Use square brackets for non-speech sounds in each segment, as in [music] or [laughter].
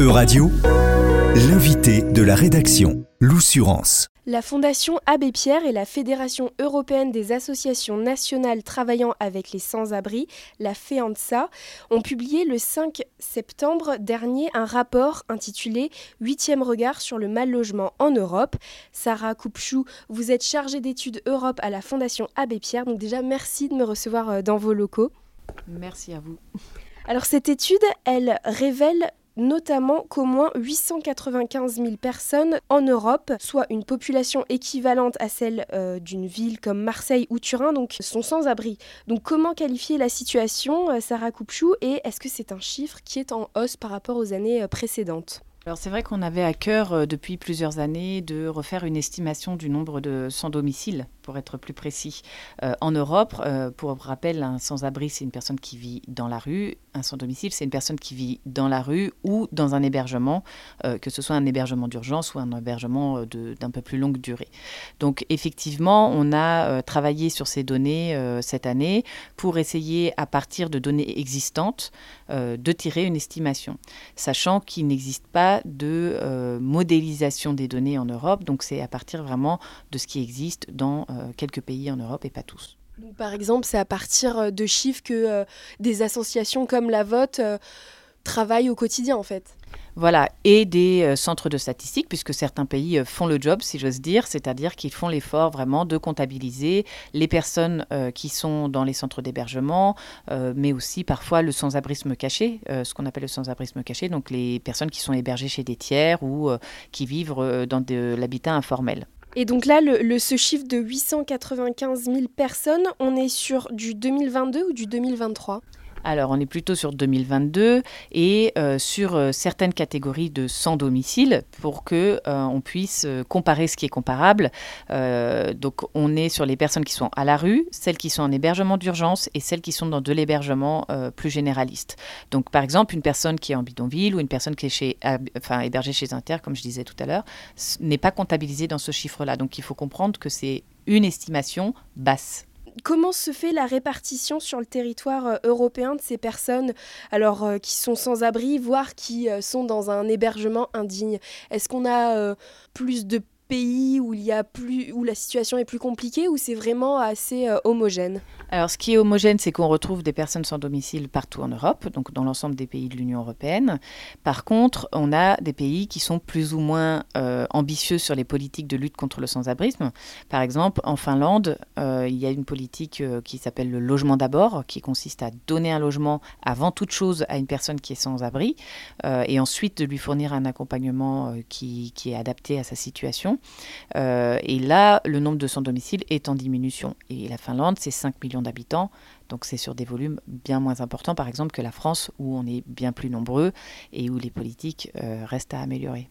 E-Radio, l'invité de la rédaction, l'Oussurance. La Fondation Abbé Pierre et la Fédération européenne des associations nationales travaillant avec les sans-abri, la FEANSA, ont publié le 5 septembre dernier un rapport intitulé Huitième regard sur le mal logement en Europe. Sarah Koupchou, vous êtes chargée d'études Europe à la Fondation Abbé Pierre, donc déjà merci de me recevoir euh, dans vos locaux. Merci à vous. Alors cette étude, elle révèle notamment qu'au moins 895 000 personnes en Europe, soit une population équivalente à celle euh, d'une ville comme Marseille ou Turin, donc sont sans abri. Donc comment qualifier la situation, euh, Sarah Koupchou, et est-ce que c'est un chiffre qui est en hausse par rapport aux années euh, précédentes? Alors c'est vrai qu'on avait à cœur depuis plusieurs années de refaire une estimation du nombre de sans-domicile pour être plus précis. Euh, en Europe, euh, pour rappel, un sans-abri, c'est une personne qui vit dans la rue. Un sans-domicile, c'est une personne qui vit dans la rue ou dans un hébergement, euh, que ce soit un hébergement d'urgence ou un hébergement d'un peu plus longue durée. Donc effectivement, on a travaillé sur ces données cette année pour essayer, à partir de données existantes, de tirer une estimation, sachant qu'il n'existe pas de modélisation des données en Europe. Donc c'est à partir vraiment de ce qui existe dans euh, quelques pays en Europe et pas tous. par exemple, c'est à partir euh, de chiffres que euh, des associations comme la vôtre travaillent au quotidien en fait. Voilà, et des centres de statistiques, puisque certains pays font le job, si j'ose dire, c'est-à-dire qu'ils font l'effort vraiment de comptabiliser les personnes qui sont dans les centres d'hébergement, mais aussi parfois le sans-abrisme caché, ce qu'on appelle le sans-abrisme caché, donc les personnes qui sont hébergées chez des tiers ou qui vivent dans de l'habitat informel. Et donc là, le, ce chiffre de 895 000 personnes, on est sur du 2022 ou du 2023 alors, on est plutôt sur 2022 et euh, sur euh, certaines catégories de sans domicile pour que euh, on puisse comparer ce qui est comparable. donc, on est sur les personnes qui sont à la rue, celles qui sont en hébergement d'urgence et celles qui sont dans de l'hébergement plus généraliste. Donc, par exemple, une personne qui est en bidonville ou une personne qui est chez, enfin, hébergée chez Inter, comme je disais tout à l'heure, n'est pas comptabilisée dans ce chiffre-là. Donc, il faut comprendre que c'est une estimation basse. Comment se fait la répartition sur le territoire euh, européen de ces personnes alors euh, qui sont sans abri, voire qui euh, sont dans un hébergement indigne? Est-ce qu'on a plus de pays où, la situation est plus compliquée ou c'est vraiment assez euh, homogène? Alors, ce qui est homogène, c'est qu'on retrouve des personnes sans domicile partout en Europe, donc dans l'ensemble des pays de l'Union européenne. Par contre, on a des pays qui sont plus ou moins euh, ambitieux sur les politiques de lutte contre le sans-abrisme. Par exemple, en Finlande, euh, il y a une politique qui s'appelle le logement d'abord, qui consiste à donner un logement avant toute chose à une personne qui est sans abri et ensuite de lui fournir un accompagnement qui est adapté à sa situation. Euh, et là, le nombre de sans-domicile est en diminution. Et la Finlande, c'est 5 millions d'habitants. Donc c'est sur des volumes bien moins importants, par exemple, que la France, où on est bien plus nombreux et où les politiques euh, restent à améliorer.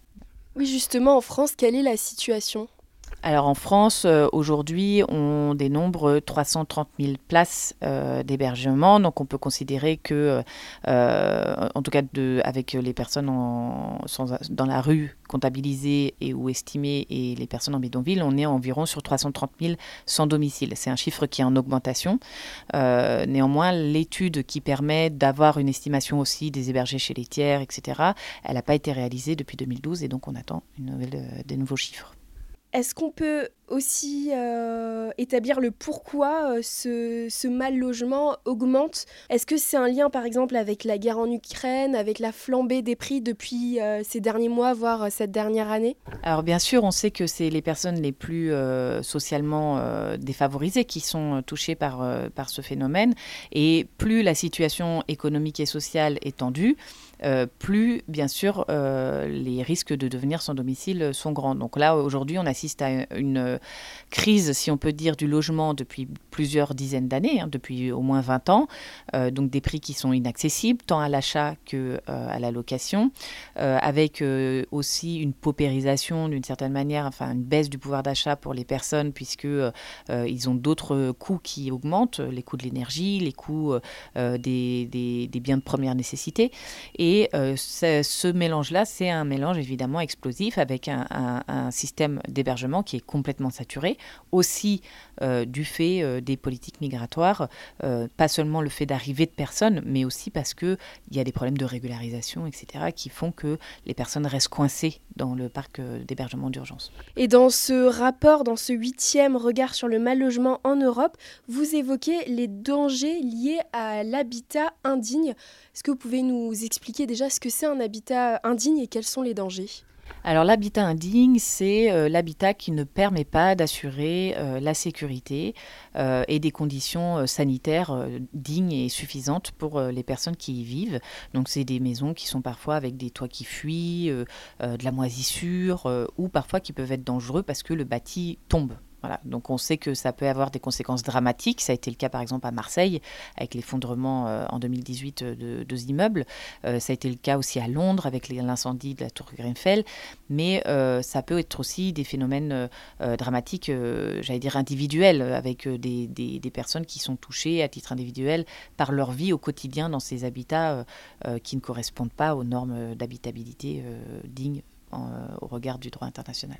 Oui, justement, en France, quelle est la situation? Alors en France, euh, aujourd'hui, on dénombre 330 000 places euh, d'hébergement. Donc on peut considérer que, euh, en tout cas de, avec les personnes dans la rue comptabilisées et ou estimées et les personnes en bidonville, on est environ sur 330 000 sans domicile. C'est un chiffre qui est en augmentation. néanmoins, l'étude qui permet d'avoir une estimation aussi des hébergés chez les tiers, etc., elle n'a pas été réalisée depuis 2012 et donc on attend une nouvelle, des nouveaux chiffres. Est-ce qu'on peut aussi euh, établir le pourquoi euh, ce, mal logement augmente Est-ce que c'est un lien par exemple avec la guerre en Ukraine, avec la flambée des prix depuis euh, ces derniers mois, voire cette dernière année? Alors bien sûr, on sait que c'est les personnes les plus socialement défavorisées qui sont touchées par, par ce phénomène. Et plus la situation économique et sociale est tendue, plus bien sûr les risques de devenir sans domicile sont grands. Donc là, aujourd'hui, on assiste à une crise, si on peut dire, du logement depuis plusieurs dizaines d'années, hein, depuis au moins 20 ans. Euh, donc des prix qui sont inaccessibles, tant à l'achat que euh, à la location, euh, avec aussi une paupérisation d'une certaine manière, enfin une baisse du pouvoir d'achat pour les personnes, puisque ils ont d'autres coûts qui augmentent, les coûts de l'énergie, les coûts des, biens de première nécessité. Et ce mélange-là, c'est un mélange évidemment explosif avec un système d'hébergement qui est complètement complètement saturé, aussi du fait des politiques migratoires, pas seulement le fait d'arriver de personnes, mais aussi parce qu'il y a des problèmes de régularisation, etc., qui font que les personnes restent coincées dans le parc d'hébergement d'urgence. Et dans ce rapport, dans ce huitième regard sur le mal logement en Europe, vous évoquez les dangers liés à l'habitat indigne. Est-ce que vous pouvez nous expliquer déjà ce que c'est un habitat indigne et quels sont les dangers? Alors l'habitat indigne, c'est euh, l'habitat qui ne permet pas d'assurer euh, la sécurité euh, et des conditions sanitaires dignes et suffisantes pour les personnes qui y vivent. Donc c'est des maisons qui sont parfois avec des toits qui fuient, de la moisissure ou parfois qui peuvent être dangereux parce que le bâti tombe Donc on sait que ça peut avoir des conséquences dramatiques. Ça a été le cas par exemple à Marseille avec l'effondrement euh, en 2018 euh, de deux immeubles. Euh, ça a été le cas aussi à Londres avec l'incendie de la tour Grenfell. Mais ça peut être aussi des phénomènes dramatiques, j'allais dire individuels, avec des, personnes qui sont touchées à titre individuel par leur vie au quotidien dans ces habitats qui ne correspondent pas aux normes d'habitabilité dignes au regard du droit international.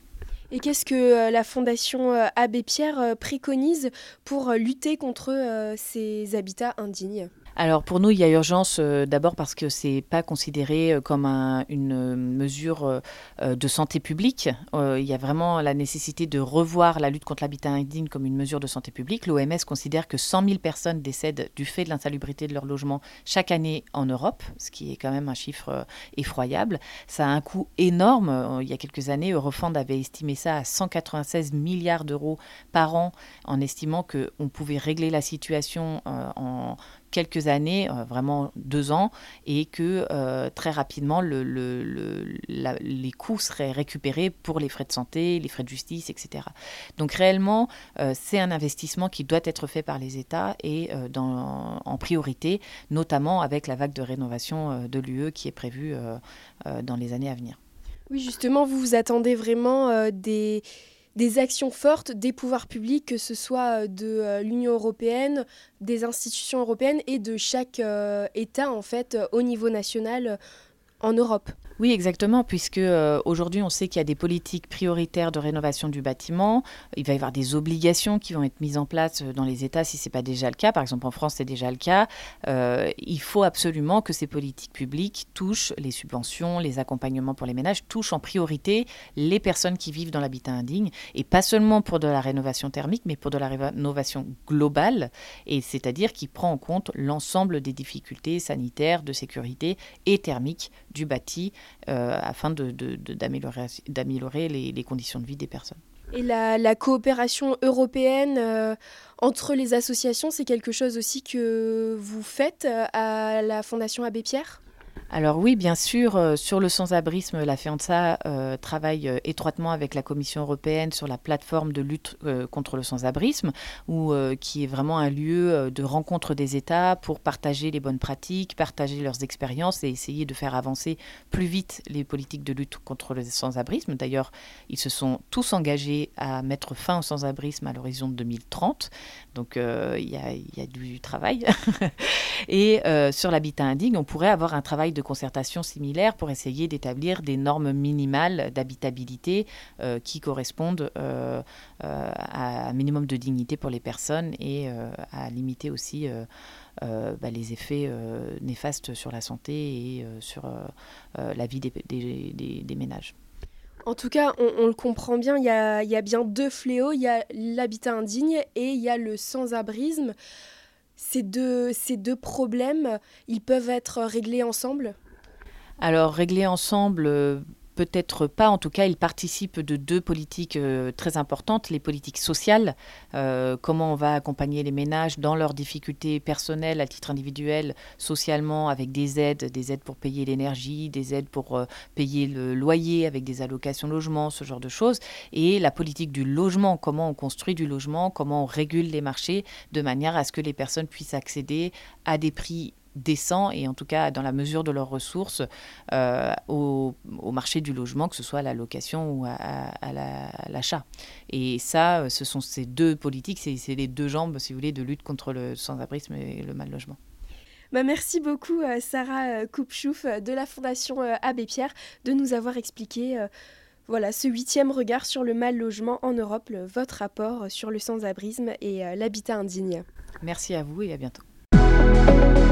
Et qu'est-ce que euh, la Fondation euh, Abbé Pierre euh, préconise pour lutter contre ces habitats indignes? Alors pour nous, il y a urgence euh, d'abord parce que c'est pas considéré euh, comme une mesure euh, de santé publique. il y a vraiment la nécessité de revoir la lutte contre l'habitat indigne comme une mesure de santé publique. L'OMS considère que 100 000 personnes décèdent du fait de l'insalubrité de leur logement chaque année en Europe, ce qui est quand même un chiffre effroyable. Ça a un coût énorme. Il y a quelques années, Eurofund avait estimé ça à 196 milliards d'euros par an en estimant qu'on pouvait régler la situation en quelques années, euh, vraiment deux ans, et que euh, très rapidement, le, les coûts seraient récupérés pour les frais de santé, les frais de justice, etc. Donc réellement, euh, c'est un investissement qui doit être fait par les États et en priorité, notamment avec la vague de rénovation de l'UE qui est prévue dans les années à venir. Oui, justement, vous vous attendez vraiment des des actions fortes des pouvoirs publics, que ce soit euh, de euh, l'Union européenne, des institutions européennes et de chaque euh, État en fait au niveau national en Europe. Oui, exactement, puisque euh, aujourd'hui on sait qu'il y a des politiques prioritaires de rénovation du bâtiment. Il va y avoir des obligations qui vont être mises en place euh, dans les États si ce n'est pas déjà le cas. Par exemple, en France, c'est déjà le cas. Euh, il faut absolument que ces politiques publiques touchent les subventions, les accompagnements pour les ménages, touchent en priorité les personnes qui vivent dans l'habitat indigne, et pas seulement pour de la rénovation thermique, mais pour de la rénovation globale, et c'est-à-dire qui prend en compte l'ensemble des difficultés sanitaires, de sécurité et thermiques du bâti afin d'améliorer les, conditions de vie des personnes. Et la, coopération européenne euh, entre les associations, c'est quelque chose aussi que vous faites euh, à la Fondation Abbé Pierre? Alors oui, bien sûr, euh, sur le sans-abrisme, la FEANSA euh, travaille euh, étroitement avec la Commission européenne sur la plateforme de lutte contre le sans-abrisme, qui est vraiment un lieu de rencontre des États pour partager les bonnes pratiques, partager leurs expériences et essayer de faire avancer plus vite les politiques de lutte contre le sans-abrisme. D'ailleurs, ils se sont tous engagés à mettre fin au sans-abrisme à l'horizon de 2030, donc il y, y, a du travail. [laughs] et sur l'habitat indigne, on pourrait avoir un travail de de concertation similaire pour essayer d'établir des normes minimales d'habitabilité euh, qui correspondent euh, euh, à un minimum de dignité pour les personnes et à limiter aussi bah, les effets néfastes sur la santé et sur la vie des, ménages. En tout cas, on, le comprend bien, il y, a, il y, a, bien deux fléaux, il y a l'habitat indigne et il y a le sans-abrisme ces deux, ces deux problèmes, ils peuvent être réglés ensemble? Alors, réglés ensemble, euh, peut-être pas. En tout cas, ils participent de deux politiques euh, très importantes. Les politiques sociales, euh, comment on va accompagner les ménages dans leurs difficultés personnelles à titre individuel, socialement, avec des aides, des aides pour payer l'énergie, des aides pour euh, payer le loyer, avec des allocations logement, ce genre de choses. Et la politique du logement, comment on construit du logement, comment on régule les marchés de manière à ce que les personnes puissent accéder à des prix décent et en tout cas dans la mesure de leurs ressources euh, au, marché du logement, que ce soit à la location ou à, l'achat. et ça, euh, ce sont ces deux politiques, c'est les deux jambes, si vous voulez, de lutte contre le sans-abrisme et le mal logement. Bah merci beaucoup euh, Sarah Koupchouf de la Fondation Abbé Pierre de nous avoir expliqué Voilà, ce huitième regard sur le mal logement en Europe, votre rapport sur le sans-abrisme et l'habitat indigne. Merci à vous et à bientôt.